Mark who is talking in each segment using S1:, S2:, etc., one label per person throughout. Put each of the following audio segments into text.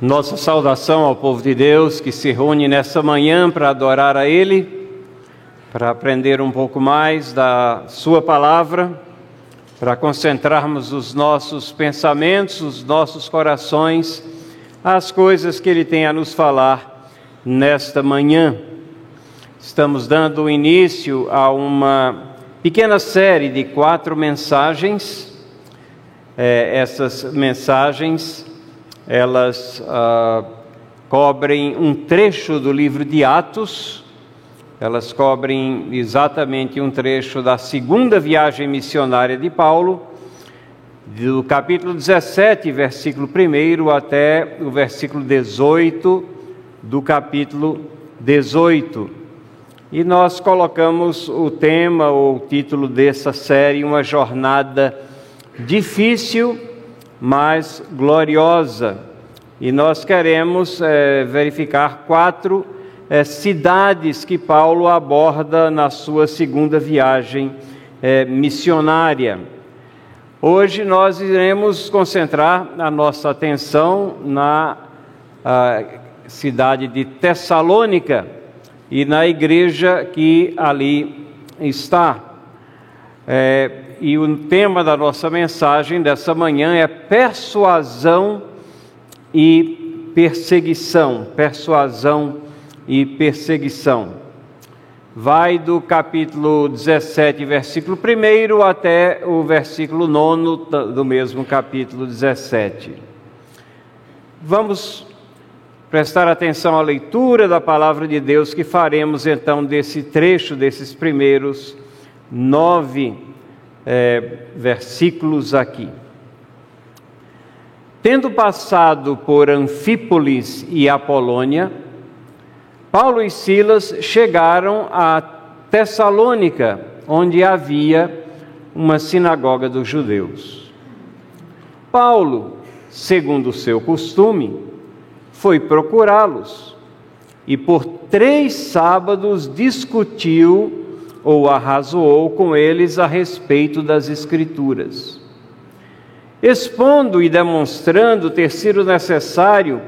S1: Nossa saudação ao povo de Deus que se reúne nessa manhã para adorar a Ele, para aprender um pouco mais da Sua palavra, para concentrarmos os nossos pensamentos, os nossos corações, as coisas que Ele tem a nos falar nesta manhã. Estamos dando início a uma pequena série de quatro mensagens. É, essas mensagens elas ah, cobrem um trecho do livro de Atos, elas cobrem exatamente um trecho da segunda viagem missionária de Paulo, do capítulo 17, versículo 1 até o versículo 18 do capítulo 18. E nós colocamos o tema ou o título dessa série, Uma Jornada Difícil mas gloriosa. E nós queremos é, verificar quatro é, cidades que Paulo aborda na sua segunda viagem é, missionária. Hoje nós iremos concentrar a nossa atenção na cidade de Tessalônica e na igreja que ali está. É, e o tema da nossa mensagem dessa manhã é persuasão e perseguição. Persuasão e perseguição. Vai do capítulo 17, versículo 1 até o versículo 9 do mesmo capítulo 17. Vamos prestar atenção à leitura da palavra de Deus que faremos então desse trecho, desses primeiros nove é, versículos aqui. Tendo passado por Anfípolis e Apolônia, Paulo e Silas chegaram a Tessalônica, onde havia uma sinagoga dos judeus. Paulo, segundo seu costume, foi procurá-los e por três sábados discutiu ou arrazoou com eles a respeito das Escrituras. Expondo e demonstrando ter sido necessário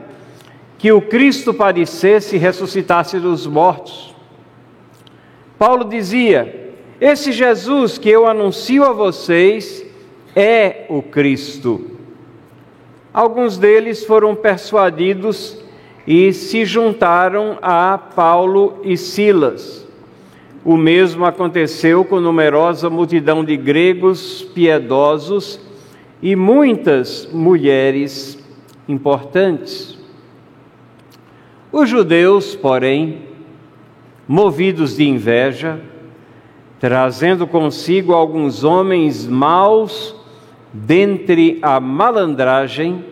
S1: que o Cristo padecesse e ressuscitasse dos mortos. Paulo dizia: Esse Jesus que eu anuncio a vocês é o Cristo. Alguns deles foram persuadidos e se juntaram a Paulo e Silas. O mesmo aconteceu com numerosa multidão de gregos piedosos e muitas mulheres importantes. Os judeus, porém, movidos de inveja, trazendo consigo alguns homens maus dentre a malandragem,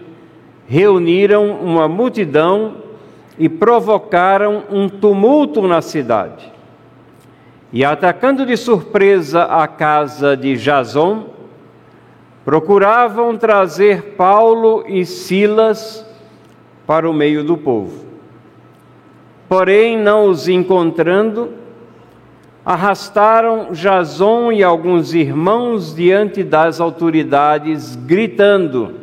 S1: reuniram uma multidão e provocaram um tumulto na cidade. E atacando de surpresa a casa de Jason, procuravam trazer Paulo e Silas para o meio do povo. Porém, não os encontrando, arrastaram Jason e alguns irmãos diante das autoridades, gritando: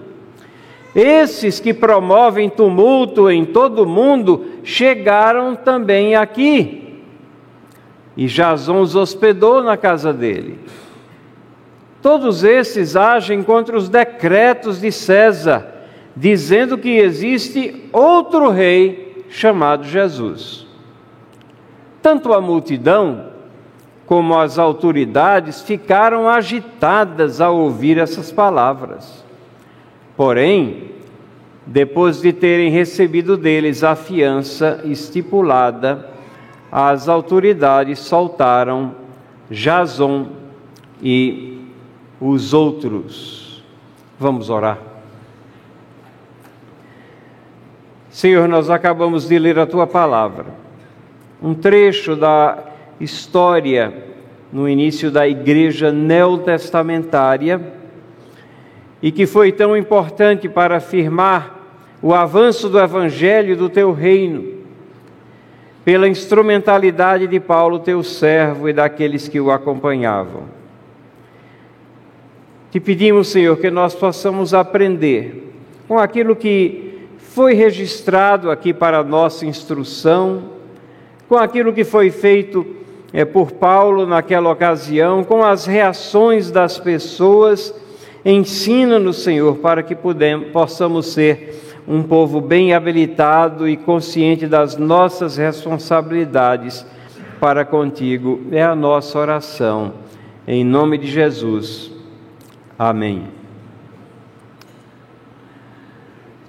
S1: Esses que promovem tumulto em todo o mundo chegaram também aqui e Jason os hospedou na casa dele. Todos esses agem contra os decretos de César, dizendo que existe outro rei chamado Jesus. Tanto a multidão como as autoridades ficaram agitadas ao ouvir essas palavras. Porém, depois de terem recebido deles a fiança estipulada, as autoridades soltaram Jason e os outros. Vamos orar. Senhor, nós acabamos de ler a tua palavra, um trecho da história no início da igreja neotestamentária e que foi tão importante para afirmar o avanço do evangelho do teu reino pela instrumentalidade de Paulo, teu servo, e daqueles que o acompanhavam. Te pedimos, Senhor, que nós possamos aprender com aquilo que foi registrado aqui para nossa instrução, com aquilo que foi feito é, por Paulo naquela ocasião, com as reações das pessoas. Ensina-nos, Senhor, para que possamos ser um povo bem habilitado e consciente das nossas responsabilidades para contigo. É a nossa oração. Em nome de Jesus. Amém.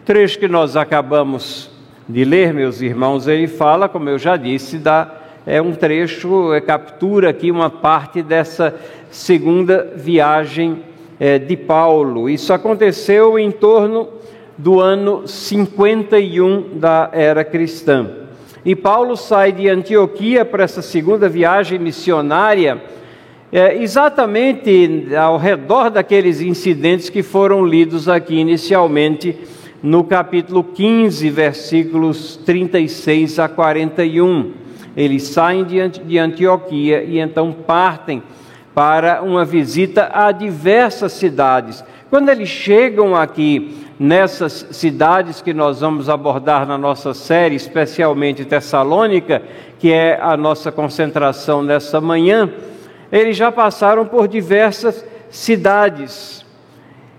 S1: O trecho que nós acabamos de ler, meus irmãos, ele fala, como eu já disse, da, é um trecho, é, captura aqui uma parte dessa segunda viagem é, de Paulo. Isso aconteceu em torno do ano 51 da era cristã. E Paulo sai de Antioquia para essa segunda viagem missionária, é, exatamente ao redor daqueles incidentes que foram lidos aqui inicialmente no capítulo 15, versículos 36 a 41. Eles saem de Antioquia e então partem para uma visita a diversas cidades. Quando eles chegam aqui nessas cidades que nós vamos abordar na nossa série, especialmente Tessalônica, que é a nossa concentração nessa manhã, eles já passaram por diversas cidades.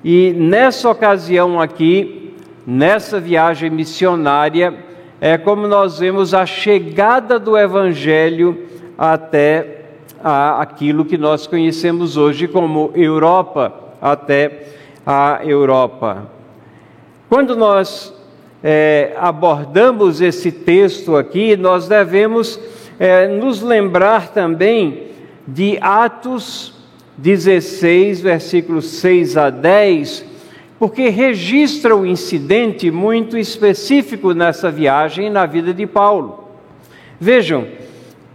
S1: E nessa ocasião aqui, nessa viagem missionária, é como nós vemos a chegada do Evangelho até a, aquilo que nós conhecemos hoje como Europa, até a Europa. Quando nós é, abordamos esse texto aqui, nós devemos é, nos lembrar também de Atos 16, versículos 6 a 10, porque registra um incidente muito específico nessa viagem na vida de Paulo. Vejam,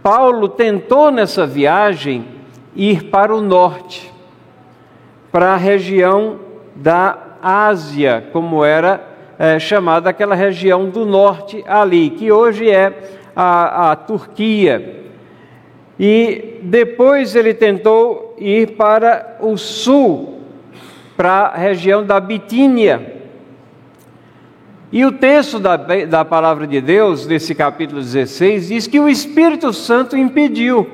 S1: Paulo tentou nessa viagem ir para o norte, para a região da Ásia, como era é, chamada aquela região do norte ali, que hoje é a, a Turquia. E depois ele tentou ir para o sul, para a região da Bitínia. E o texto da, da palavra de Deus, nesse capítulo 16, diz que o Espírito Santo impediu.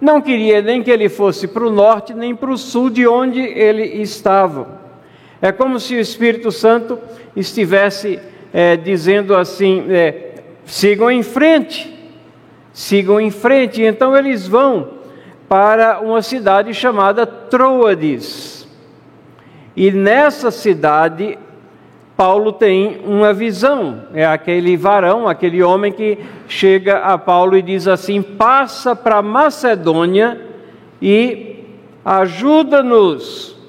S1: Não queria nem que ele fosse para o norte, nem para o sul de onde ele estava. É como se o Espírito Santo estivesse é, dizendo assim: é, sigam em frente, sigam em frente. Então eles vão para uma cidade chamada Troades. E nessa cidade, Paulo tem uma visão. É aquele varão, aquele homem que chega a Paulo e diz assim: passa para Macedônia e ajuda-nos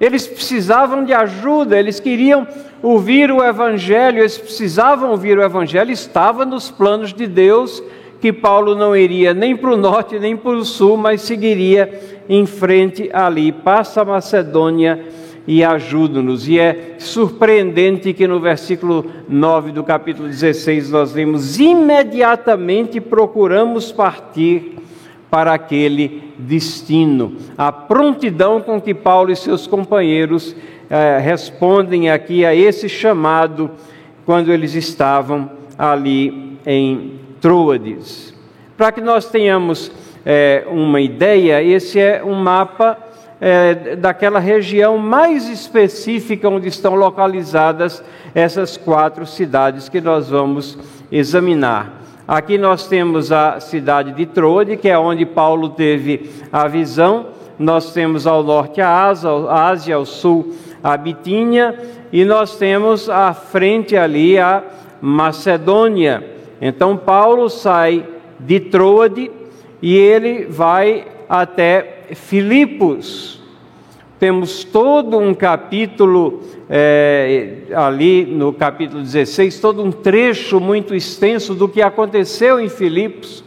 S1: eles precisavam de ajuda, eles queriam ouvir o Evangelho, eles precisavam ouvir o Evangelho, estava nos planos de Deus que Paulo não iria nem para o norte nem para o sul, mas seguiria em frente ali. Passa a Macedônia e ajuda-nos. E é surpreendente que no versículo 9 do capítulo 16 nós vemos: imediatamente procuramos partir para aquele destino. A prontidão com que Paulo e seus companheiros eh, respondem aqui a esse chamado quando eles estavam ali em Troades. Para que nós tenhamos eh, uma ideia, esse é um mapa eh, daquela região mais específica onde estão localizadas essas quatro cidades que nós vamos examinar. Aqui nós temos a cidade de Troade, que é onde Paulo teve a visão. Nós temos ao norte a Ásia, a Ásia ao sul a Bitínia, e nós temos à frente ali a Macedônia. Então Paulo sai de Troade e ele vai até Filipos. Temos todo um capítulo é, ali no capítulo 16, todo um trecho muito extenso do que aconteceu em Filipos.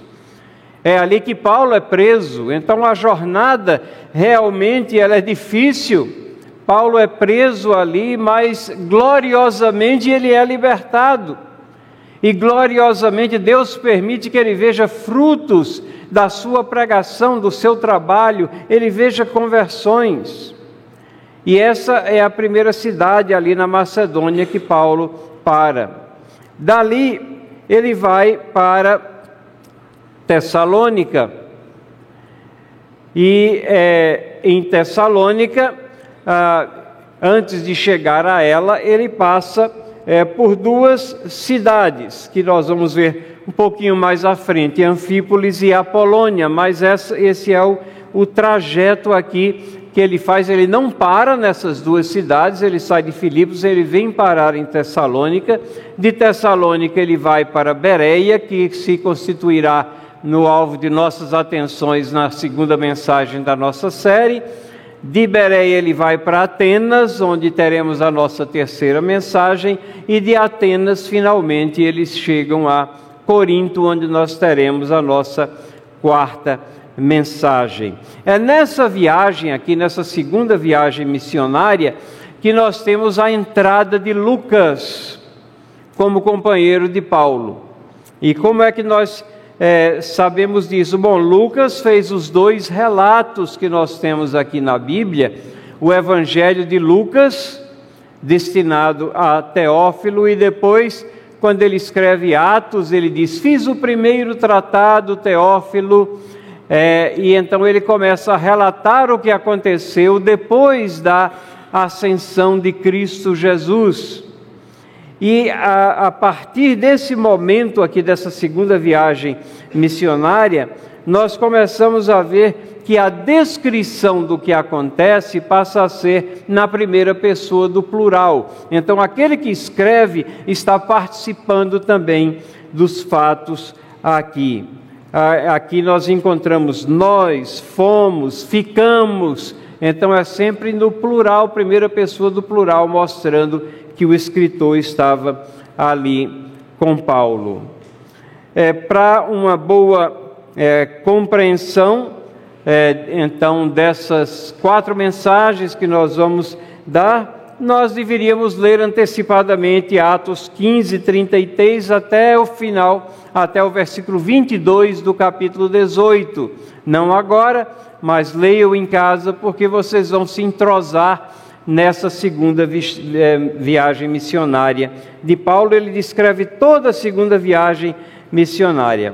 S1: É ali que Paulo é preso. Então a jornada realmente ela é difícil. Paulo é preso ali, mas gloriosamente ele é libertado. E gloriosamente Deus permite que ele veja frutos da sua pregação, do seu trabalho, ele veja conversões. E essa é a primeira cidade ali na Macedônia que Paulo para. Dali ele vai para Tessalônica. E é, em Tessalônica, ah, antes de chegar a ela, ele passa é, por duas cidades que nós vamos ver um pouquinho mais à frente, Anfípolis e Apolônia, mas essa, esse é o, o trajeto aqui que ele faz, ele não para nessas duas cidades, ele sai de Filipos, ele vem parar em Tessalônica, de Tessalônica ele vai para Bereia, que se constituirá no alvo de nossas atenções na segunda mensagem da nossa série. De Bereia ele vai para Atenas, onde teremos a nossa terceira mensagem, e de Atenas finalmente eles chegam a Corinto, onde nós teremos a nossa quarta mensagem mensagem. É nessa viagem, aqui nessa segunda viagem missionária, que nós temos a entrada de Lucas como companheiro de Paulo. E como é que nós é, sabemos disso? Bom, Lucas fez os dois relatos que nós temos aqui na Bíblia: o Evangelho de Lucas, destinado a Teófilo, e depois, quando ele escreve Atos, ele diz: Fiz o primeiro tratado, Teófilo é, e então ele começa a relatar o que aconteceu depois da ascensão de Cristo Jesus. E a, a partir desse momento aqui, dessa segunda viagem missionária, nós começamos a ver que a descrição do que acontece passa a ser na primeira pessoa do plural. Então, aquele que escreve está participando também dos fatos aqui. Aqui nós encontramos nós, fomos, ficamos. Então é sempre no plural, primeira pessoa do plural, mostrando que o escritor estava ali com Paulo. É, Para uma boa é, compreensão, é, então, dessas quatro mensagens que nós vamos dar, nós deveríamos ler antecipadamente Atos 15, 33 até o final, até o versículo 22 do capítulo 18. Não agora, mas leiam em casa, porque vocês vão se entrosar nessa segunda eh, viagem missionária de Paulo. Ele descreve toda a segunda viagem missionária.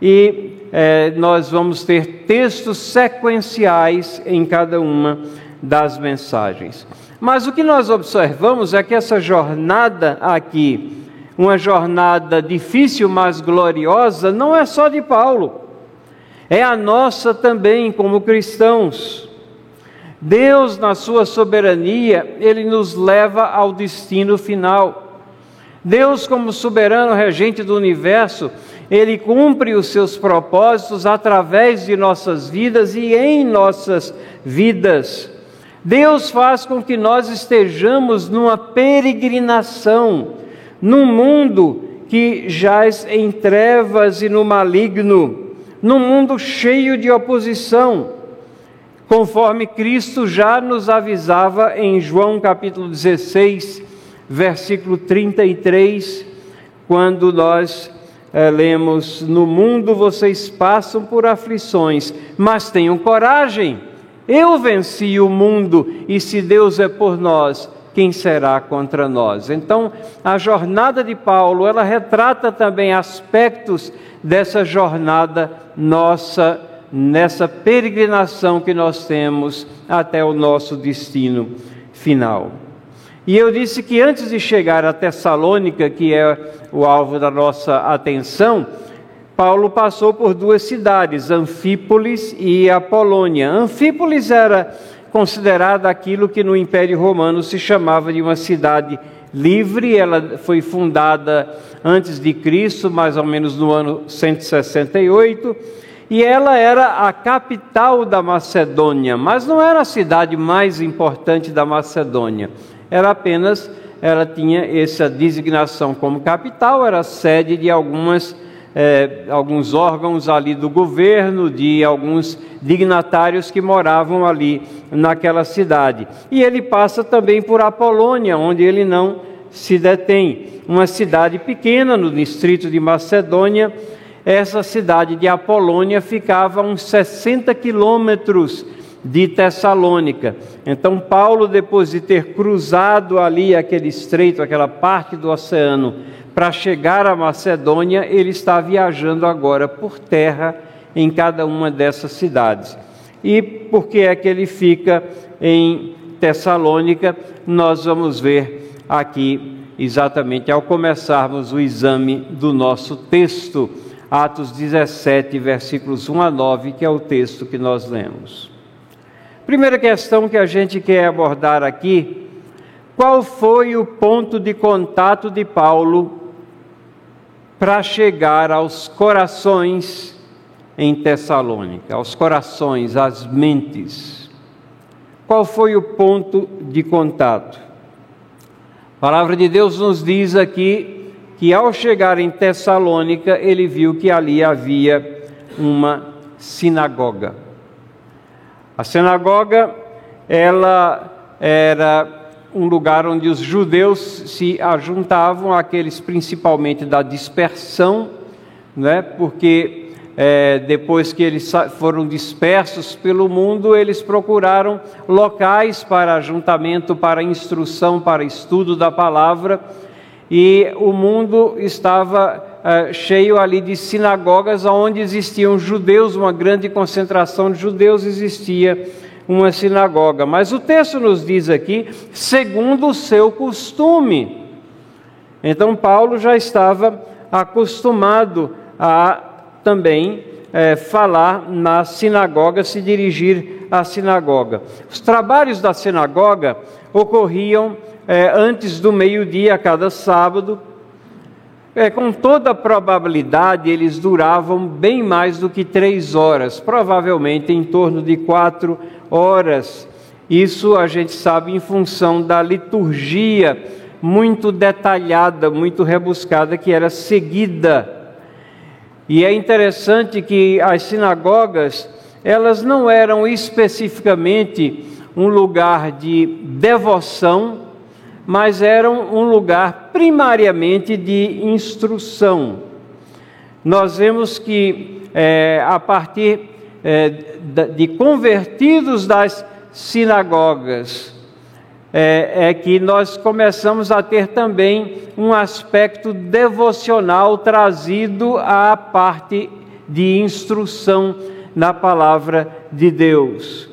S1: E eh, nós vamos ter textos sequenciais em cada uma das mensagens. Mas o que nós observamos é que essa jornada aqui, uma jornada difícil, mas gloriosa, não é só de Paulo, é a nossa também como cristãos. Deus, na sua soberania, ele nos leva ao destino final. Deus, como soberano regente do universo, ele cumpre os seus propósitos através de nossas vidas e em nossas vidas. Deus faz com que nós estejamos numa peregrinação, num mundo que jaz em trevas e no maligno, num mundo cheio de oposição, conforme Cristo já nos avisava em João capítulo 16, versículo 33, quando nós é, lemos: No mundo vocês passam por aflições, mas tenham coragem eu venci o mundo e se Deus é por nós, quem será contra nós? Então, a jornada de Paulo, ela retrata também aspectos dessa jornada nossa, nessa peregrinação que nós temos até o nosso destino final. E eu disse que antes de chegar a Tessalônica, que é o alvo da nossa atenção, Paulo passou por duas cidades, Anfípolis e Apolônia. Anfípolis era considerada aquilo que no Império Romano se chamava de uma cidade livre. Ela foi fundada antes de Cristo, mais ou menos no ano 168, e ela era a capital da Macedônia, mas não era a cidade mais importante da Macedônia. Era apenas ela tinha essa designação como capital, era sede de algumas é, alguns órgãos ali do governo, de alguns dignatários que moravam ali naquela cidade. E ele passa também por Apolônia, onde ele não se detém. Uma cidade pequena no distrito de Macedônia. Essa cidade de Apolônia ficava a uns 60 quilômetros de Tessalônica. Então, Paulo, depois de ter cruzado ali aquele estreito, aquela parte do oceano, para chegar à Macedônia, ele está viajando agora por terra em cada uma dessas cidades. E por que é que ele fica em Tessalônica? Nós vamos ver aqui exatamente ao começarmos o exame do nosso texto, Atos 17, versículos 1 a 9, que é o texto que nós lemos. Primeira questão que a gente quer abordar aqui: qual foi o ponto de contato de Paulo para chegar aos corações em Tessalônica, aos corações, às mentes. Qual foi o ponto de contato? A palavra de Deus nos diz aqui que ao chegar em Tessalônica, ele viu que ali havia uma sinagoga. A sinagoga, ela era um lugar onde os judeus se ajuntavam, aqueles principalmente da dispersão, né? porque é, depois que eles foram dispersos pelo mundo, eles procuraram locais para ajuntamento, para instrução, para estudo da palavra, e o mundo estava é, cheio ali de sinagogas onde existiam judeus, uma grande concentração de judeus existia uma sinagoga. Mas o texto nos diz aqui, segundo o seu costume. Então, Paulo já estava acostumado a também é, falar na sinagoga, se dirigir à sinagoga. Os trabalhos da sinagoga ocorriam é, antes do meio-dia, cada sábado. É, com toda probabilidade, eles duravam bem mais do que três horas, provavelmente em torno de quatro horas. Isso a gente sabe em função da liturgia muito detalhada, muito rebuscada que era seguida. E é interessante que as sinagogas, elas não eram especificamente um lugar de devoção, mas eram um lugar primariamente de instrução. Nós vemos que é, a partir é, de convertidos das sinagogas, é, é, que nós começamos a ter também um aspecto devocional trazido à parte de instrução na palavra de Deus.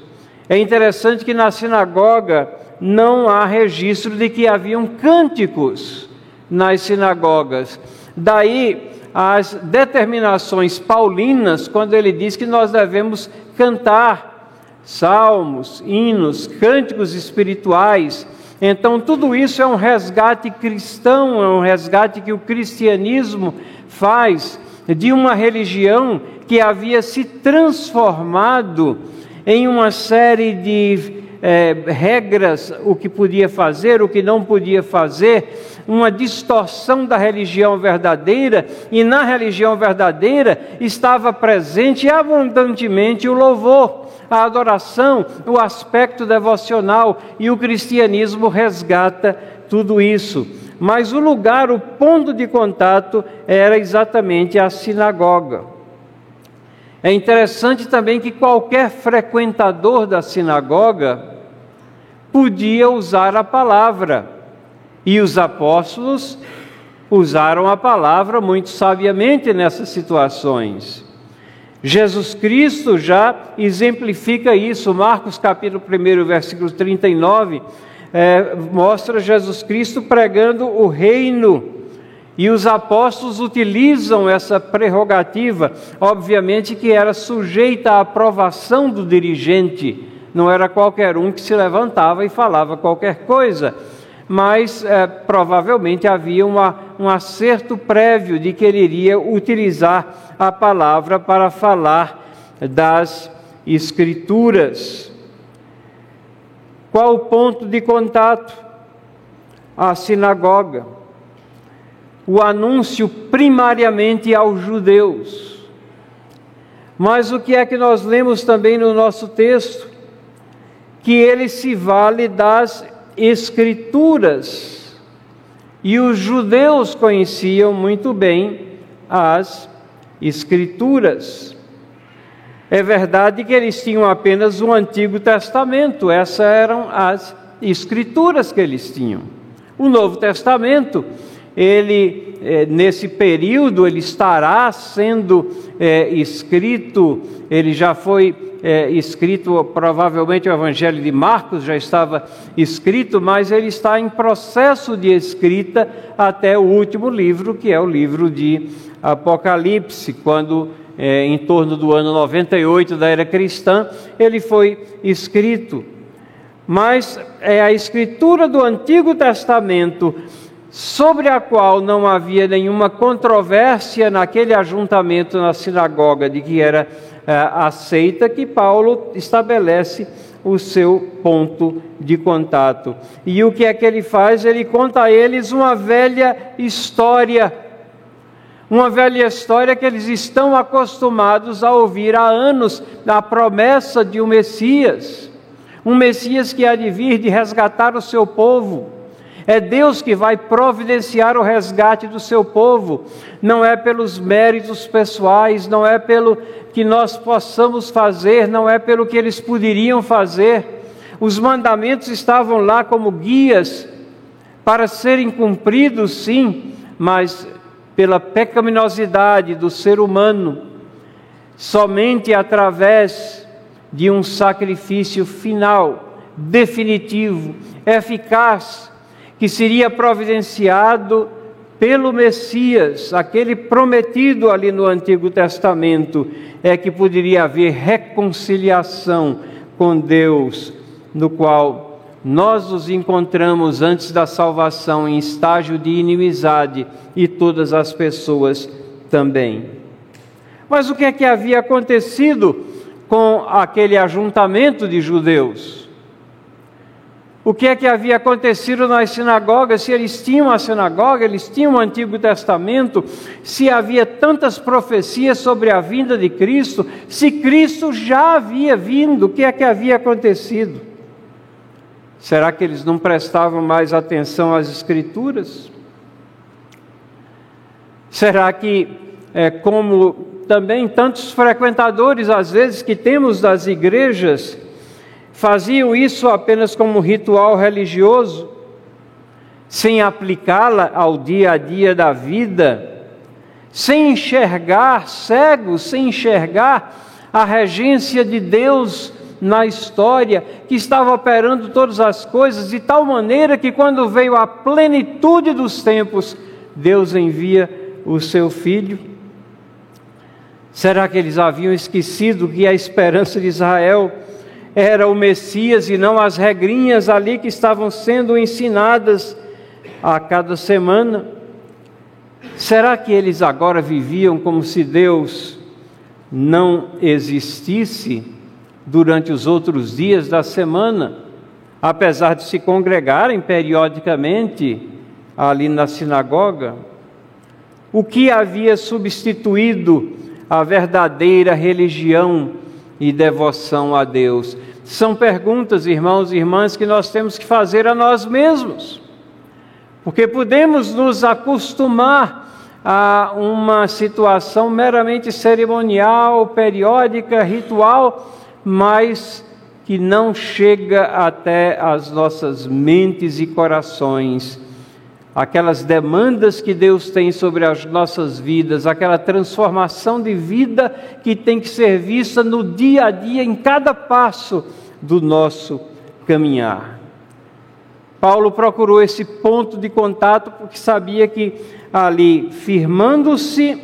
S1: É interessante que na sinagoga não há registro de que haviam cânticos nas sinagogas. Daí as determinações paulinas, quando ele diz que nós devemos cantar salmos, hinos, cânticos espirituais. Então, tudo isso é um resgate cristão, é um resgate que o cristianismo faz de uma religião que havia se transformado em uma série de é, regras, o que podia fazer, o que não podia fazer, uma distorção da religião verdadeira, e na religião verdadeira estava presente abundantemente o louvor, a adoração, o aspecto devocional, e o cristianismo resgata tudo isso. Mas o lugar, o ponto de contato era exatamente a sinagoga. É interessante também que qualquer frequentador da sinagoga podia usar a palavra. E os apóstolos usaram a palavra muito sabiamente nessas situações. Jesus Cristo já exemplifica isso. Marcos capítulo 1, versículo 39, é, mostra Jesus Cristo pregando o reino. E os apóstolos utilizam essa prerrogativa, obviamente que era sujeita à aprovação do dirigente, não era qualquer um que se levantava e falava qualquer coisa mas é, provavelmente havia uma, um acerto prévio de que ele iria utilizar a palavra para falar das Escrituras. Qual o ponto de contato? A sinagoga. O anúncio primariamente aos judeus. Mas o que é que nós lemos também no nosso texto? Que ele se vale das Escrituras. E os judeus conheciam muito bem as Escrituras. É verdade que eles tinham apenas o Antigo Testamento, essas eram as escrituras que eles tinham. O Novo Testamento, ele é, nesse período ele estará sendo é, escrito, ele já foi é, escrito, provavelmente o Evangelho de Marcos já estava escrito, mas ele está em processo de escrita até o último livro, que é o livro de Apocalipse, quando é, em torno do ano 98 da era cristã, ele foi escrito. Mas é a escritura do Antigo Testamento sobre a qual não havia nenhuma controvérsia naquele ajuntamento na sinagoga de que era é, aceita, que Paulo estabelece o seu ponto de contato. E o que é que ele faz? Ele conta a eles uma velha história uma velha história que eles estão acostumados a ouvir há anos a promessa de um Messias, um Messias que há de vir de resgatar o seu povo. É Deus que vai providenciar o resgate do seu povo, não é pelos méritos pessoais, não é pelo que nós possamos fazer, não é pelo que eles poderiam fazer. Os mandamentos estavam lá como guias para serem cumpridos, sim, mas pela pecaminosidade do ser humano, somente através de um sacrifício final, definitivo, eficaz, que seria providenciado pelo Messias, aquele prometido ali no Antigo Testamento, é que poderia haver reconciliação com Deus, no qual nós nos encontramos antes da salvação em estágio de inimizade e todas as pessoas também. Mas o que é que havia acontecido com aquele ajuntamento de judeus? O que é que havia acontecido nas sinagogas? Se eles tinham a sinagoga, eles tinham o Antigo Testamento, se havia tantas profecias sobre a vinda de Cristo, se Cristo já havia vindo, o que é que havia acontecido? Será que eles não prestavam mais atenção às Escrituras? Será que, é, como também tantos frequentadores, às vezes, que temos das igrejas, faziam isso apenas como ritual religioso, sem aplicá-la ao dia a dia da vida, sem enxergar, cegos, sem enxergar a regência de Deus na história, que estava operando todas as coisas de tal maneira que quando veio a plenitude dos tempos, Deus envia o seu filho. Será que eles haviam esquecido que a esperança de Israel era o Messias e não as regrinhas ali que estavam sendo ensinadas a cada semana? Será que eles agora viviam como se Deus não existisse? durante os outros dias da semana, apesar de se congregarem periodicamente ali na sinagoga, o que havia substituído a verdadeira religião e devoção a Deus? São perguntas, irmãos e irmãs, que nós temos que fazer a nós mesmos, porque podemos nos acostumar a uma situação meramente cerimonial, periódica, ritual, mas que não chega até as nossas mentes e corações, aquelas demandas que Deus tem sobre as nossas vidas, aquela transformação de vida que tem que ser vista no dia a dia, em cada passo do nosso caminhar. Paulo procurou esse ponto de contato porque sabia que ali, firmando-se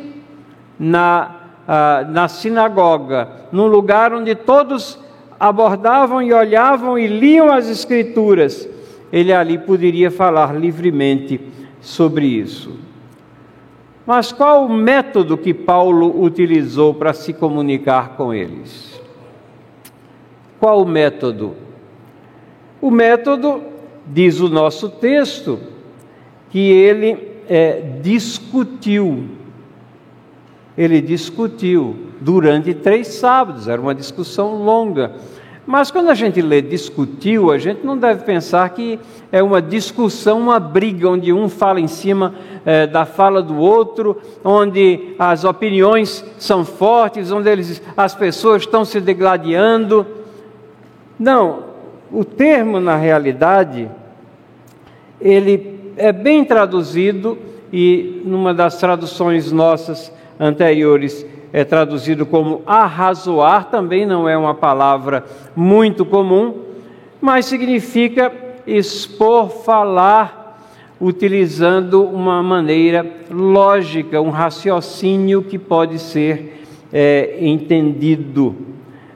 S1: na ah, na sinagoga, num lugar onde todos abordavam e olhavam e liam as Escrituras, ele ali poderia falar livremente sobre isso. Mas qual o método que Paulo utilizou para se comunicar com eles? Qual o método? O método, diz o nosso texto, que ele é, discutiu ele discutiu durante três sábados, era uma discussão longa. Mas quando a gente lê discutiu, a gente não deve pensar que é uma discussão, uma briga, onde um fala em cima é, da fala do outro, onde as opiniões são fortes, onde eles, as pessoas estão se degladiando. Não, o termo, na realidade, ele é bem traduzido e numa das traduções nossas anteriores é traduzido como arrazoar, também não é uma palavra muito comum, mas significa expor, falar, utilizando uma maneira lógica, um raciocínio que pode ser é, entendido.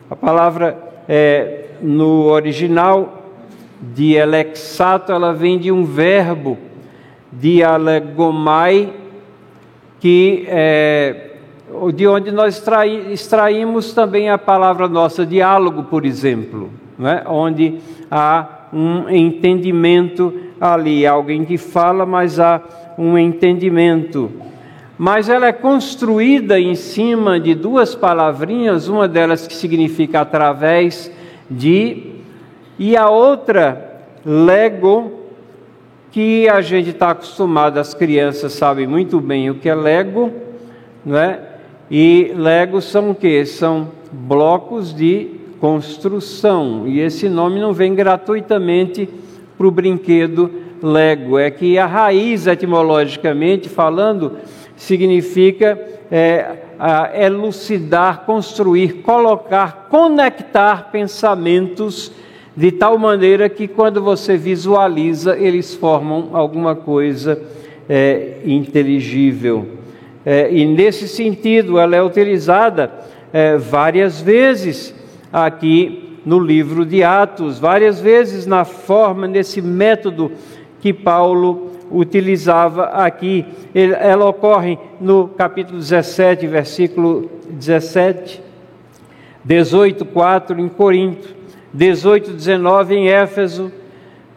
S1: A palavra é, no original dialexato, ela vem de um verbo, dialegomai, que é, de onde nós extraímos também a palavra nossa diálogo, por exemplo, né? onde há um entendimento ali, alguém que fala, mas há um entendimento. Mas ela é construída em cima de duas palavrinhas, uma delas que significa através de, e a outra, lego, que a gente está acostumado, as crianças sabem muito bem o que é lego, não é? E Legos são o que? São blocos de construção. E esse nome não vem gratuitamente para o brinquedo Lego. É que a raiz, etimologicamente falando, significa é, elucidar, construir, colocar, conectar pensamentos de tal maneira que quando você visualiza, eles formam alguma coisa é, inteligível. É, e nesse sentido, ela é utilizada é, várias vezes aqui no livro de Atos, várias vezes na forma, nesse método que Paulo utilizava aqui. Ele, ela ocorre no capítulo 17, versículo 17, 18, 4 em Corinto, 18, 19 em Éfeso,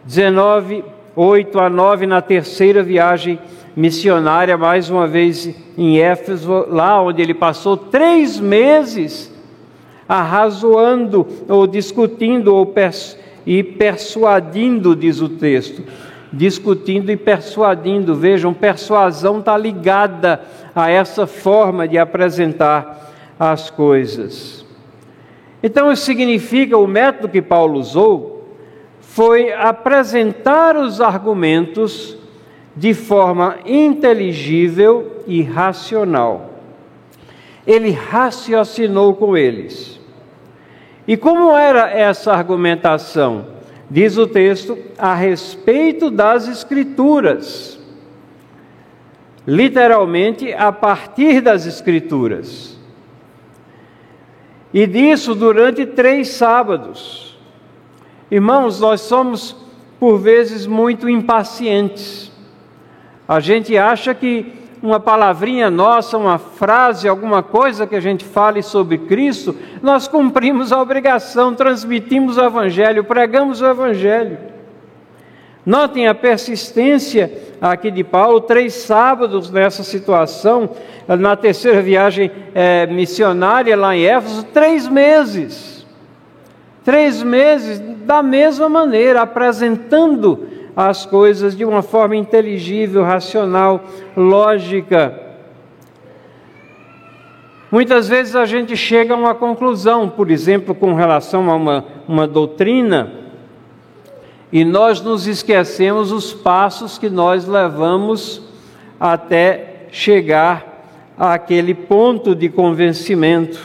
S1: 19, 8 a 9 na terceira viagem missionária, mais uma vez em Éfeso, lá onde ele passou três meses arrazoando, ou discutindo, ou pers e persuadindo, diz o texto. Discutindo e persuadindo, vejam, persuasão está ligada a essa forma de apresentar as coisas. Então, isso significa, o método que Paulo usou foi apresentar os argumentos de forma inteligível e racional. Ele raciocinou com eles. E como era essa argumentação? Diz o texto, a respeito das Escrituras. Literalmente, a partir das Escrituras. E disso durante três sábados. Irmãos, nós somos, por vezes, muito impacientes. A gente acha que uma palavrinha nossa, uma frase, alguma coisa que a gente fale sobre Cristo, nós cumprimos a obrigação, transmitimos o Evangelho, pregamos o Evangelho. Notem a persistência aqui de Paulo, três sábados nessa situação, na terceira viagem é, missionária lá em Éfeso, três meses. Três meses, da mesma maneira, apresentando as coisas de uma forma inteligível, racional, lógica. Muitas vezes a gente chega a uma conclusão, por exemplo, com relação a uma, uma doutrina, e nós nos esquecemos os passos que nós levamos até chegar àquele ponto de convencimento.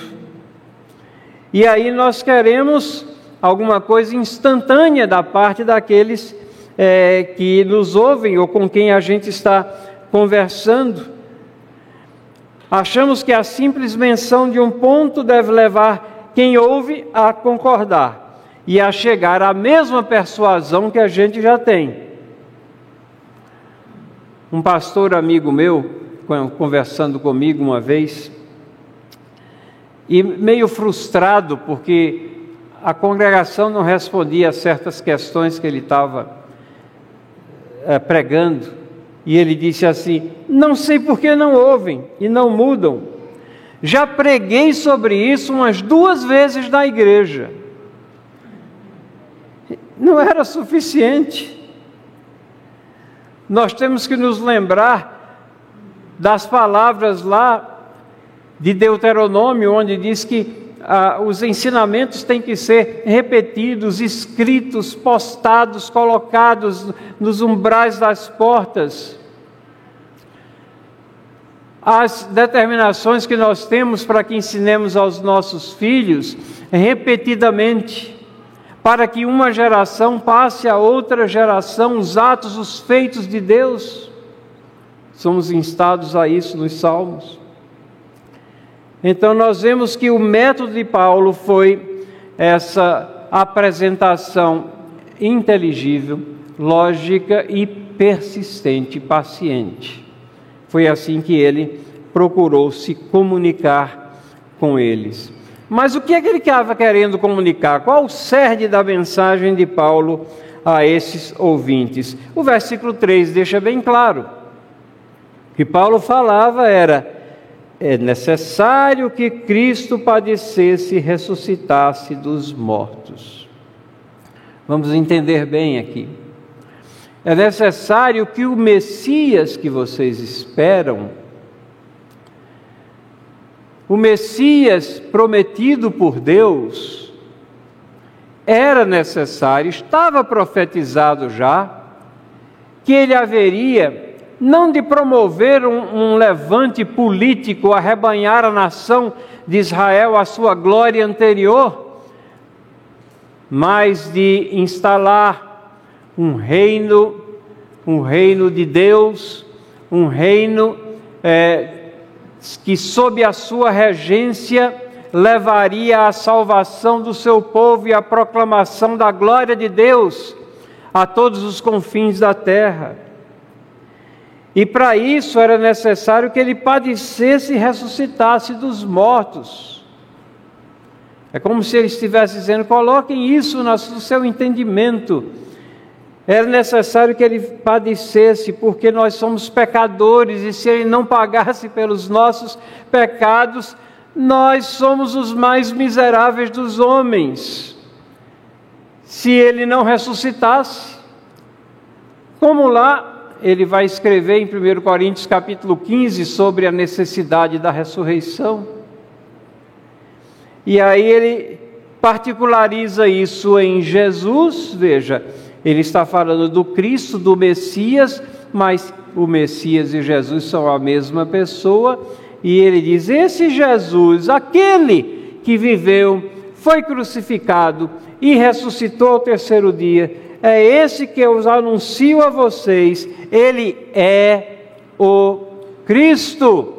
S1: E aí nós queremos alguma coisa instantânea da parte daqueles é, que nos ouvem ou com quem a gente está conversando. Achamos que a simples menção de um ponto deve levar quem ouve a concordar e a chegar à mesma persuasão que a gente já tem. Um pastor amigo meu, conversando comigo uma vez, e meio frustrado porque a congregação não respondia a certas questões que ele estava pregando, e ele disse assim: Não sei por que não ouvem e não mudam. Já preguei sobre isso umas duas vezes na igreja. não era suficiente. Nós temos que nos lembrar das palavras lá de Deuteronômio, onde diz que ah, os ensinamentos têm que ser repetidos, escritos, postados, colocados nos umbrais das portas. As determinações que nós temos para que ensinemos aos nossos filhos repetidamente para que uma geração passe a outra geração os atos, os feitos de Deus. Somos instados a isso nos Salmos. Então, nós vemos que o método de Paulo foi essa apresentação inteligível, lógica e persistente, paciente. Foi assim que ele procurou se comunicar com eles. Mas o que é que ele estava querendo comunicar? Qual o cerne da mensagem de Paulo a esses ouvintes? O versículo 3 deixa bem claro. O que Paulo falava era: é necessário que Cristo padecesse e ressuscitasse dos mortos. Vamos entender bem aqui. É necessário que o Messias que vocês esperam o Messias prometido por Deus era necessário, estava profetizado já, que ele haveria não de promover um, um levante político, arrebanhar a nação de Israel à sua glória anterior, mas de instalar um reino, um reino de Deus, um reino é, que sob a sua regência levaria à salvação do seu povo e à proclamação da glória de Deus a todos os confins da terra. E para isso era necessário que ele padecesse e ressuscitasse dos mortos. É como se ele estivesse dizendo: coloquem isso no seu entendimento era necessário que ele padecesse, porque nós somos pecadores, e se ele não pagasse pelos nossos pecados, nós somos os mais miseráveis dos homens. Se ele não ressuscitasse, como lá ele vai escrever em 1 Coríntios capítulo 15 sobre a necessidade da ressurreição. E aí ele particulariza isso em Jesus, veja, ele está falando do Cristo, do Messias, mas o Messias e Jesus são a mesma pessoa, e ele diz: Esse Jesus, aquele que viveu, foi crucificado e ressuscitou ao terceiro dia, é esse que eu anuncio a vocês, ele é o Cristo,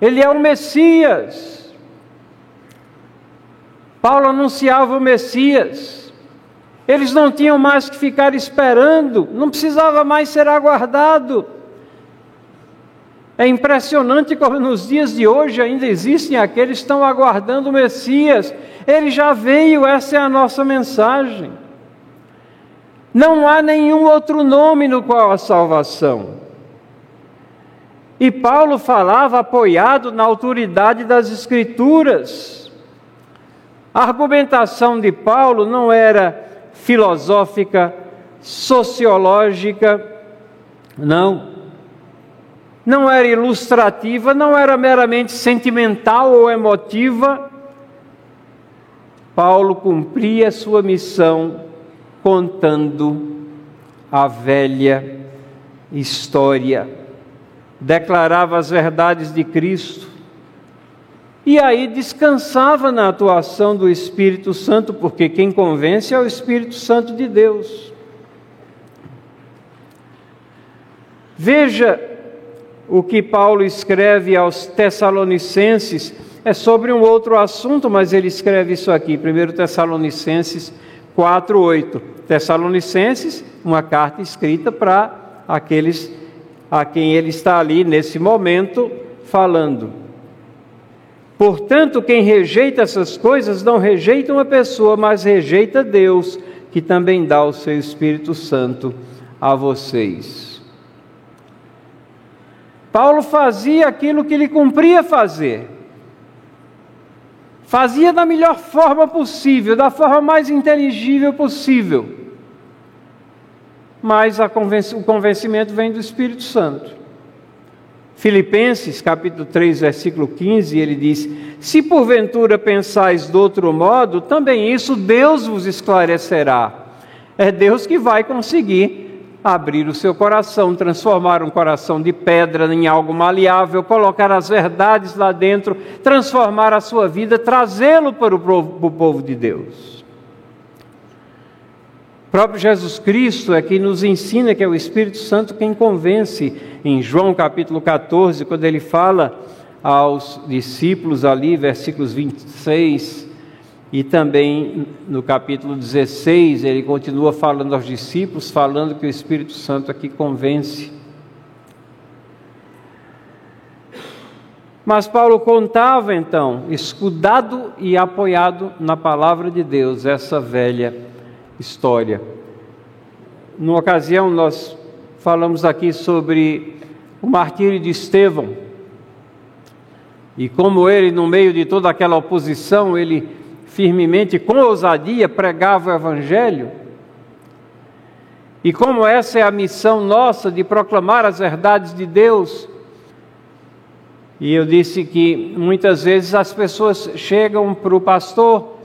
S1: ele é o Messias. Paulo anunciava o Messias. Eles não tinham mais que ficar esperando, não precisava mais ser aguardado. É impressionante como nos dias de hoje ainda existem aqueles que estão aguardando o Messias. Ele já veio, essa é a nossa mensagem. Não há nenhum outro nome no qual a salvação. E Paulo falava apoiado na autoridade das Escrituras. A argumentação de Paulo não era filosófica, sociológica, não. Não era ilustrativa, não era meramente sentimental ou emotiva. Paulo cumpria sua missão contando a velha história, declarava as verdades de Cristo, e aí descansava na atuação do Espírito Santo, porque quem convence é o Espírito Santo de Deus. Veja o que Paulo escreve aos Tessalonicenses, é sobre um outro assunto, mas ele escreve isso aqui, 1 Tessalonicenses 4:8. Tessalonicenses, uma carta escrita para aqueles a quem ele está ali nesse momento falando. Portanto, quem rejeita essas coisas não rejeita uma pessoa, mas rejeita Deus, que também dá o seu Espírito Santo a vocês. Paulo fazia aquilo que ele cumpria fazer. Fazia da melhor forma possível, da forma mais inteligível possível. Mas o convencimento vem do Espírito Santo. Filipenses, capítulo 3, versículo 15, ele diz: Se porventura pensais de outro modo, também isso Deus vos esclarecerá. É Deus que vai conseguir abrir o seu coração, transformar um coração de pedra em algo maleável, colocar as verdades lá dentro, transformar a sua vida, trazê-lo para o povo, de Deus. O próprio Jesus Cristo é quem nos ensina que é o Espírito Santo quem convence. Em João capítulo 14, quando ele fala aos discípulos ali, versículos 26 e também no capítulo 16, ele continua falando aos discípulos, falando que o Espírito Santo aqui convence. Mas Paulo contava então, escudado e apoiado na palavra de Deus, essa velha história. Numa ocasião, nós falamos aqui sobre o martírio de Estevão. E como ele, no meio de toda aquela oposição, ele firmemente, com ousadia, pregava o Evangelho. E como essa é a missão nossa de proclamar as verdades de Deus, e eu disse que muitas vezes as pessoas chegam para o pastor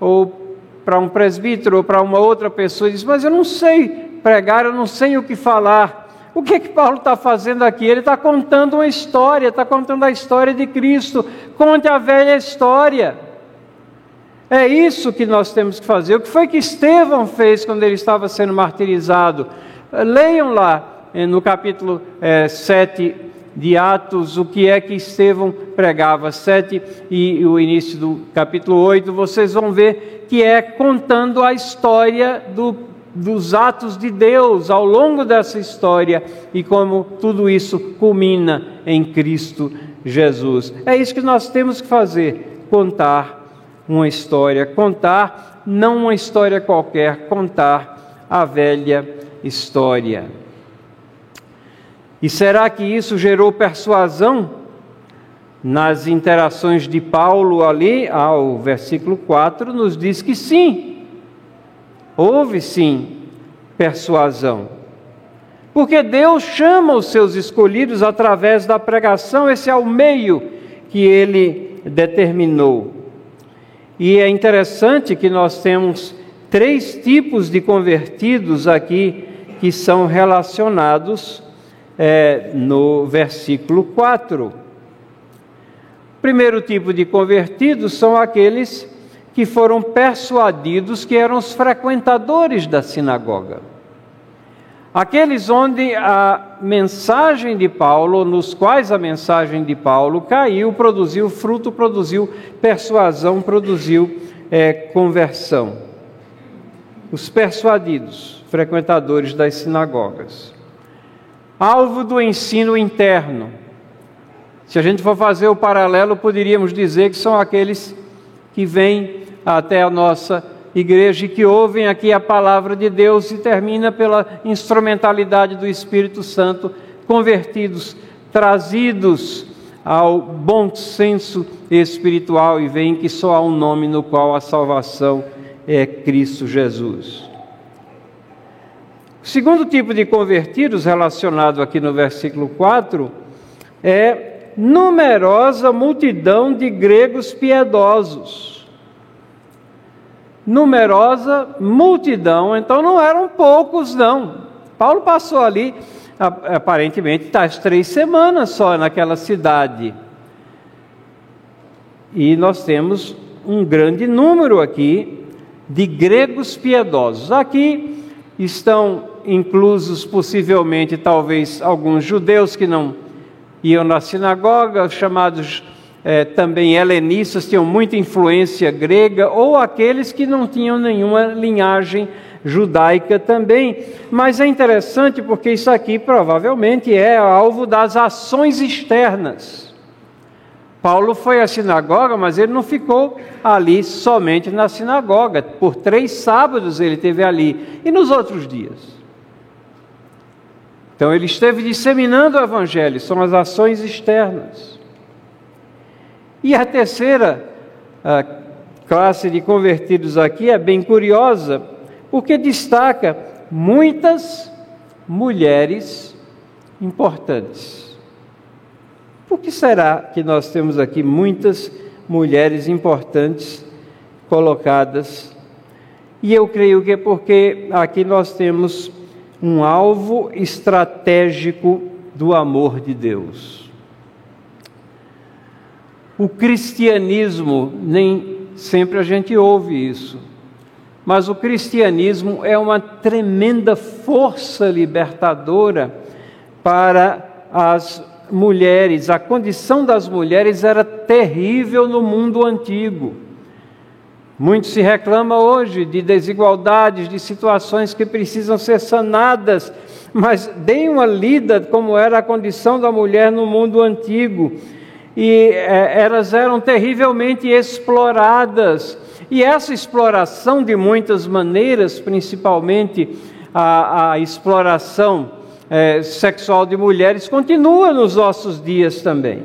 S1: ou para um presbítero ou para uma outra pessoa e dizem: Mas eu não sei pregar, eu não sei o que falar. O que é que Paulo está fazendo aqui? Ele está contando uma história, está contando a história de Cristo. Conte a velha história. É isso que nós temos que fazer. O que foi que Estevão fez quando ele estava sendo martirizado? Leiam lá eh, no capítulo é, 7 de Atos o que é que Estevão pregava, 7 e o início do capítulo 8, vocês vão ver que é contando a história do, dos atos de Deus ao longo dessa história e como tudo isso culmina em Cristo Jesus. É isso que nós temos que fazer, contar uma história, contar não uma história qualquer, contar a velha história. E será que isso gerou persuasão nas interações de Paulo ali, ao versículo 4, nos diz que sim, houve sim persuasão. Porque Deus chama os seus escolhidos através da pregação, esse é o meio que ele determinou. E é interessante que nós temos três tipos de convertidos aqui que são relacionados é, no versículo 4. O primeiro tipo de convertidos são aqueles que foram persuadidos que eram os frequentadores da sinagoga. Aqueles onde a mensagem de Paulo, nos quais a mensagem de Paulo caiu, produziu fruto, produziu persuasão, produziu é, conversão. Os persuadidos, frequentadores das sinagogas. Alvo do ensino interno. Se a gente for fazer o paralelo, poderíamos dizer que são aqueles que vêm até a nossa igreja que ouvem aqui a palavra de Deus e termina pela instrumentalidade do Espírito Santo, convertidos, trazidos ao bom senso espiritual e veem que só há um nome no qual a salvação é Cristo Jesus. O segundo tipo de convertidos, relacionado aqui no versículo 4, é numerosa multidão de gregos piedosos numerosa multidão, então não eram poucos, não. Paulo passou ali, aparentemente, as três semanas só naquela cidade. E nós temos um grande número aqui de gregos piedosos. Aqui estão inclusos, possivelmente, talvez, alguns judeus que não iam na sinagoga, chamados é, também helenistas tinham muita influência grega, ou aqueles que não tinham nenhuma linhagem judaica também. Mas é interessante porque isso aqui provavelmente é alvo das ações externas. Paulo foi à sinagoga, mas ele não ficou ali somente na sinagoga. Por três sábados ele teve ali. E nos outros dias? Então ele esteve disseminando o evangelho, são as ações externas. E a terceira a classe de convertidos aqui é bem curiosa, porque destaca muitas mulheres importantes. Por que será que nós temos aqui muitas mulheres importantes colocadas? E eu creio que é porque aqui nós temos um alvo estratégico do amor de Deus. O cristianismo, nem sempre a gente ouve isso, mas o cristianismo é uma tremenda força libertadora para as mulheres. A condição das mulheres era terrível no mundo antigo. Muito se reclama hoje de desigualdades, de situações que precisam ser sanadas, mas deem uma lida como era a condição da mulher no mundo antigo e é, elas eram terrivelmente exploradas. E essa exploração, de muitas maneiras, principalmente a, a exploração é, sexual de mulheres, continua nos nossos dias também.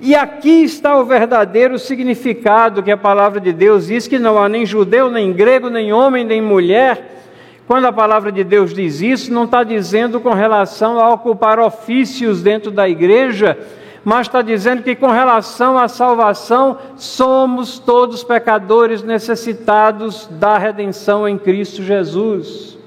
S1: E aqui está o verdadeiro significado que a palavra de Deus diz: que não há nem judeu, nem grego, nem homem, nem mulher quando a palavra de Deus diz isso, não está dizendo com relação a ocupar ofícios dentro da igreja, mas está dizendo que com relação à salvação, somos todos pecadores necessitados da redenção em Cristo Jesus.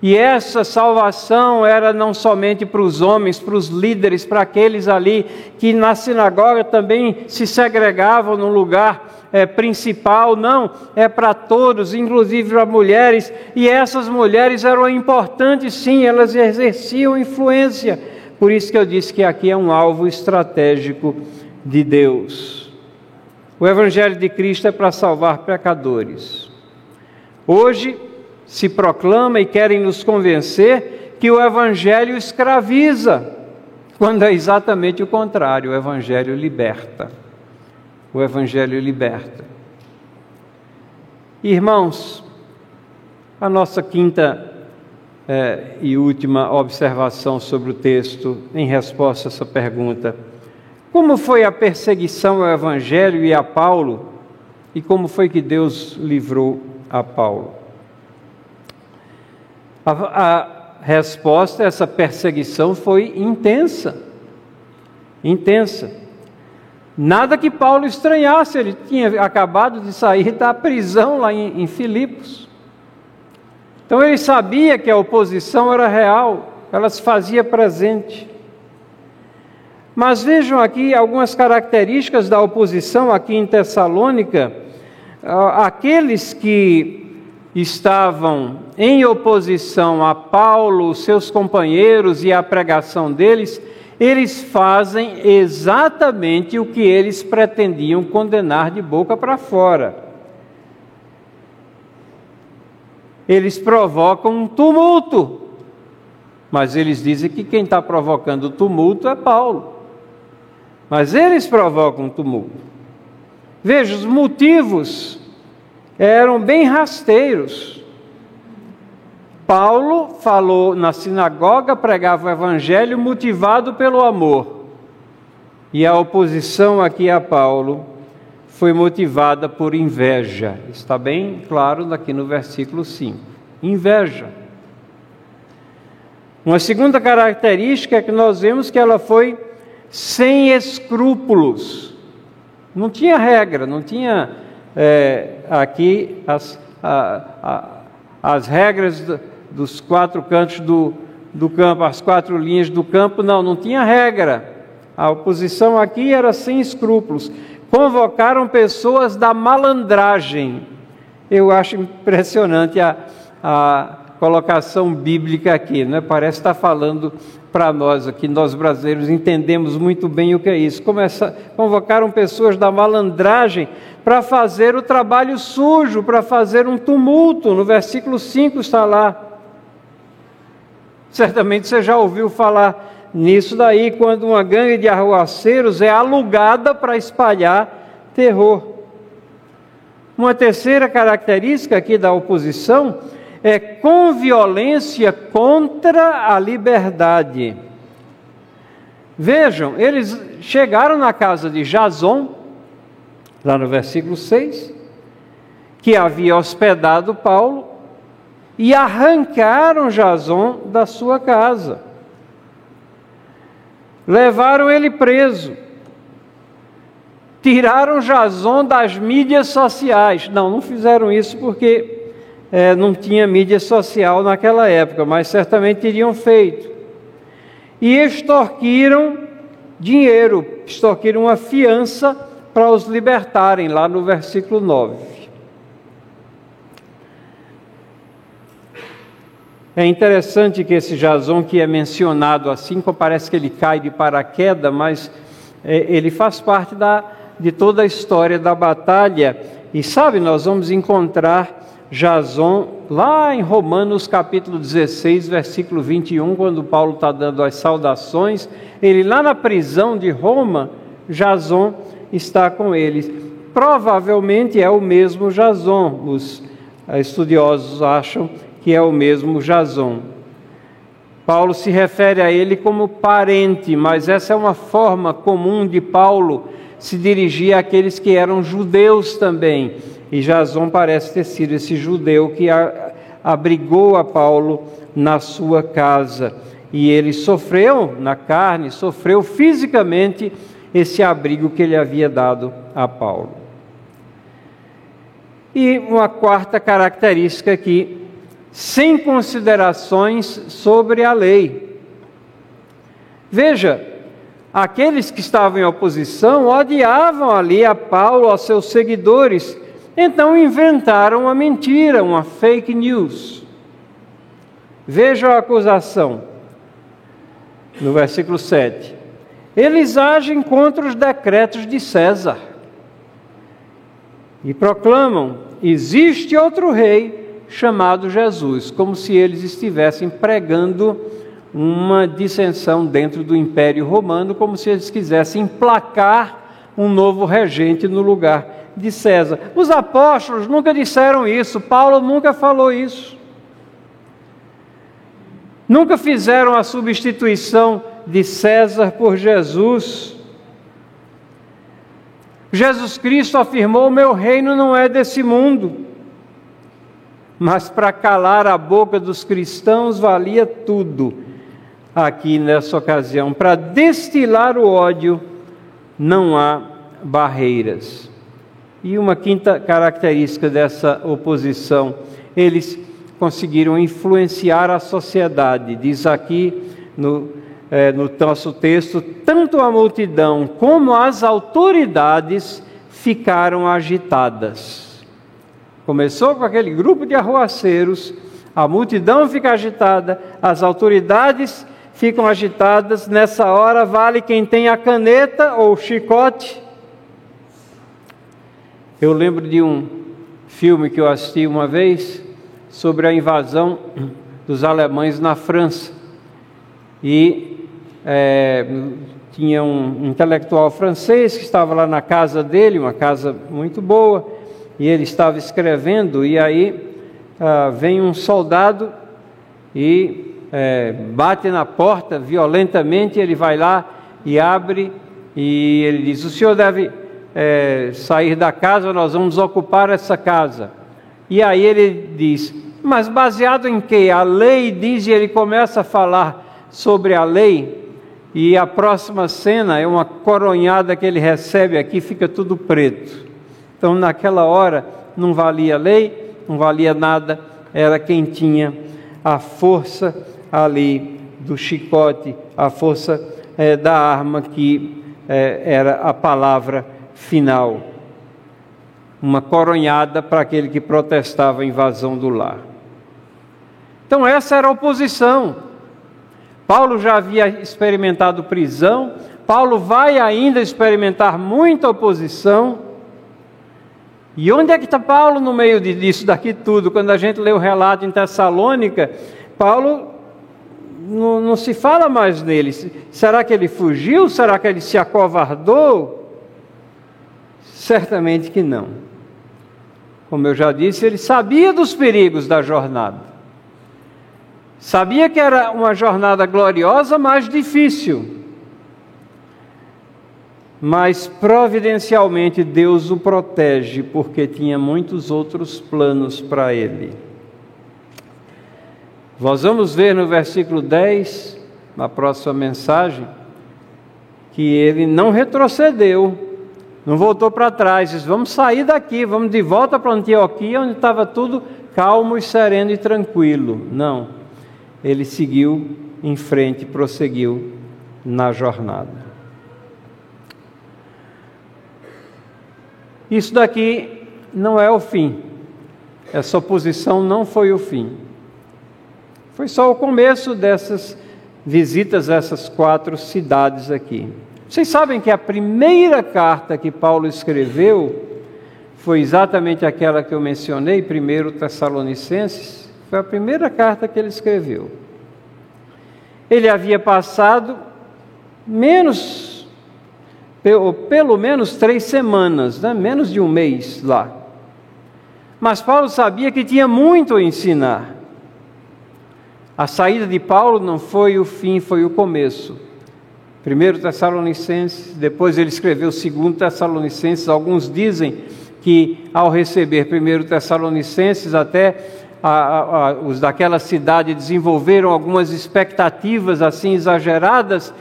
S1: E essa salvação era não somente para os homens, para os líderes, para aqueles ali que na sinagoga também se segregavam no lugar é, principal, não, é para todos, inclusive para mulheres, e essas mulheres eram importantes sim, elas exerciam influência. Por isso que eu disse que aqui é um alvo estratégico de Deus. O Evangelho de Cristo é para salvar pecadores. Hoje se proclama e querem nos convencer que o Evangelho escraviza, quando é exatamente o contrário, o Evangelho liberta o Evangelho liberta. Irmãos, a nossa quinta é, e última observação sobre o texto, em resposta a essa pergunta: como foi a perseguição ao Evangelho e a Paulo, e como foi que Deus livrou a Paulo? A, a resposta a essa perseguição foi intensa, intensa. Nada que Paulo estranhasse, ele tinha acabado de sair da prisão lá em, em Filipos. Então ele sabia que a oposição era real, ela se fazia presente. Mas vejam aqui algumas características da oposição aqui em Tessalônica. Aqueles que estavam em oposição a Paulo, seus companheiros e à pregação deles, eles fazem exatamente o que eles pretendiam condenar de boca para fora. Eles provocam um tumulto, mas eles dizem que quem está provocando o tumulto é Paulo. Mas eles provocam um tumulto. Veja, os motivos eram bem rasteiros. Paulo falou na sinagoga, pregava o evangelho motivado pelo amor. E a oposição aqui a Paulo foi motivada por inveja. Está bem claro aqui no versículo 5. Inveja. Uma segunda característica é que nós vemos que ela foi sem escrúpulos. Não tinha regra, não tinha é, aqui as, a, a, as regras dos quatro cantos do, do campo, as quatro linhas do campo, não, não tinha regra. A oposição aqui era sem escrúpulos. Convocaram pessoas da malandragem. Eu acho impressionante a, a colocação bíblica aqui, né? parece estar falando para nós aqui, nós brasileiros entendemos muito bem o que é isso. Começa, convocaram pessoas da malandragem para fazer o trabalho sujo, para fazer um tumulto. No versículo 5 está lá. Certamente você já ouviu falar nisso daí, quando uma gangue de arruaceiros é alugada para espalhar terror. Uma terceira característica aqui da oposição é com violência contra a liberdade. Vejam, eles chegaram na casa de Jason, lá no versículo 6, que havia hospedado Paulo, e arrancaram Jason da sua casa. Levaram ele preso. Tiraram Jason das mídias sociais. Não, não fizeram isso porque é, não tinha mídia social naquela época, mas certamente teriam feito. E extorquiram dinheiro, extorquiram uma fiança para os libertarem, lá no versículo 9. É interessante que esse Jason que é mencionado assim, parece que ele cai de paraquedas, mas é, ele faz parte da, de toda a história da batalha. E sabe, nós vamos encontrar Jason lá em Romanos capítulo 16, versículo 21, quando Paulo está dando as saudações, ele lá na prisão de Roma, Jason está com eles. Provavelmente é o mesmo Jason, os estudiosos acham que é o mesmo Jason. Paulo se refere a ele como parente, mas essa é uma forma comum de Paulo se dirigir àqueles que eram judeus também. E Jason parece ter sido esse judeu que abrigou a Paulo na sua casa. E ele sofreu na carne, sofreu fisicamente esse abrigo que ele havia dado a Paulo. E uma quarta característica aqui sem considerações sobre a lei. Veja, aqueles que estavam em oposição odiavam ali a Paulo, aos seus seguidores, então inventaram uma mentira, uma fake news. Veja a acusação, no versículo 7. Eles agem contra os decretos de César e proclamam: existe outro rei chamado Jesus, como se eles estivessem pregando uma dissensão dentro do Império Romano, como se eles quisessem emplacar um novo regente no lugar de César. Os apóstolos nunca disseram isso, Paulo nunca falou isso. Nunca fizeram a substituição de César por Jesus. Jesus Cristo afirmou: Meu reino não é desse mundo mas para calar a boca dos cristãos valia tudo aqui nessa ocasião. Para destilar o ódio, não há barreiras. E uma quinta característica dessa oposição, eles conseguiram influenciar a sociedade. Diz aqui no, é, no nosso texto: tanto a multidão como as autoridades ficaram agitadas. Começou com aquele grupo de arruaceiros, a multidão fica agitada, as autoridades ficam agitadas. Nessa hora, vale quem tem a caneta ou o chicote. Eu lembro de um filme que eu assisti uma vez sobre a invasão dos alemães na França. E é, tinha um intelectual francês que estava lá na casa dele, uma casa muito boa e ele estava escrevendo, e aí ah, vem um soldado e é, bate na porta violentamente, ele vai lá e abre, e ele diz: O senhor deve é, sair da casa, nós vamos ocupar essa casa. E aí ele diz: Mas baseado em que? A lei diz, e ele começa a falar sobre a lei, e a próxima cena é uma coronhada que ele recebe aqui, fica tudo preto. Então, naquela hora, não valia lei, não valia nada, era quem tinha a força ali do chicote, a força é, da arma que é, era a palavra final. Uma coronhada para aquele que protestava a invasão do lar. Então, essa era a oposição. Paulo já havia experimentado prisão, Paulo vai ainda experimentar muita oposição. E onde é que está Paulo no meio disso daqui tudo? Quando a gente lê o relato em Tessalônica, Paulo não, não, se fala mais nele. Será que ele fugiu? Será que ele se acovardou? Certamente que não. Como eu já disse, ele sabia dos perigos da jornada. Sabia que era uma jornada gloriosa, mas difícil. Mas providencialmente Deus o protege, porque tinha muitos outros planos para ele. Nós vamos ver no versículo 10, na próxima mensagem, que ele não retrocedeu, não voltou para trás, disse: vamos sair daqui, vamos de volta para Antioquia, onde estava tudo calmo e sereno e tranquilo. Não, ele seguiu em frente, prosseguiu na jornada. Isso daqui não é o fim. Essa oposição não foi o fim. Foi só o começo dessas visitas a essas quatro cidades aqui. Vocês sabem que a primeira carta que Paulo escreveu foi exatamente aquela que eu mencionei, primeiro Tessalonicenses, foi a primeira carta que ele escreveu. Ele havia passado menos, pelo, pelo menos três semanas, né? menos de um mês lá. Mas Paulo sabia que tinha muito a ensinar. A saída de Paulo não foi o fim, foi o começo. Primeiro Tessalonicenses, depois ele escreveu segundo Tessalonicenses. Alguns dizem que ao receber primeiro Tessalonicenses, até a, a, a, os daquela cidade desenvolveram algumas expectativas assim exageradas,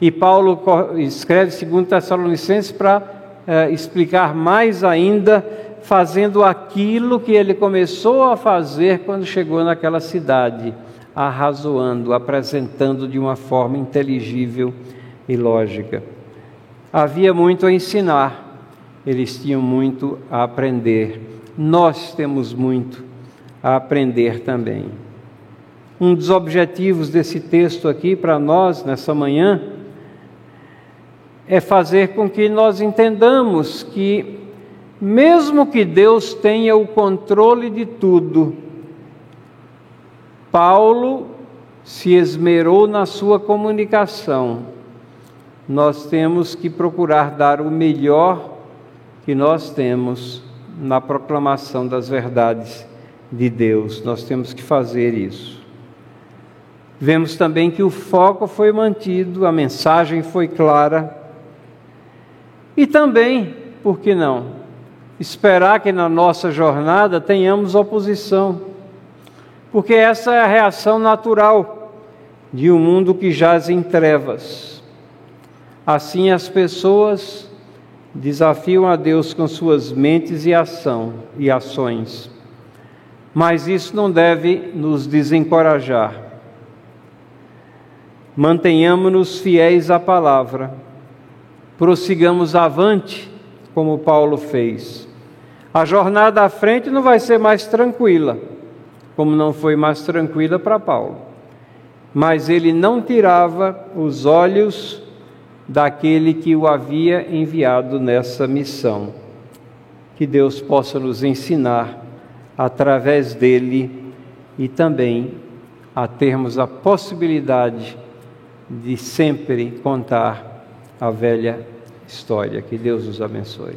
S1: e Paulo escreve segundo Tessalonicenses para é, explicar mais ainda, fazendo aquilo que ele começou a fazer quando chegou naquela cidade, arrazoando, apresentando de uma forma inteligível e lógica. Havia muito a ensinar, eles tinham muito a aprender. Nós temos muito a aprender também. Um dos objetivos desse texto aqui para nós nessa manhã é fazer com que nós entendamos que, mesmo que Deus tenha o controle de tudo, Paulo se esmerou na sua comunicação nós temos que procurar dar o melhor que nós temos na proclamação das verdades de Deus. Nós temos que fazer isso. Vemos também que o foco foi mantido, a mensagem foi clara. E também, por que não? Esperar que na nossa jornada tenhamos oposição. Porque essa é a reação natural de um mundo que jaz em trevas. Assim as pessoas desafiam a Deus com suas mentes e ação e ações. Mas isso não deve nos desencorajar. Mantenhamos-nos fiéis à palavra. Prossigamos avante, como Paulo fez. A jornada à frente não vai ser mais tranquila, como não foi mais tranquila para Paulo. Mas ele não tirava os olhos daquele que o havia enviado nessa missão. Que Deus possa nos ensinar através dele e também a termos a possibilidade de sempre contar a velha história. Que Deus nos abençoe.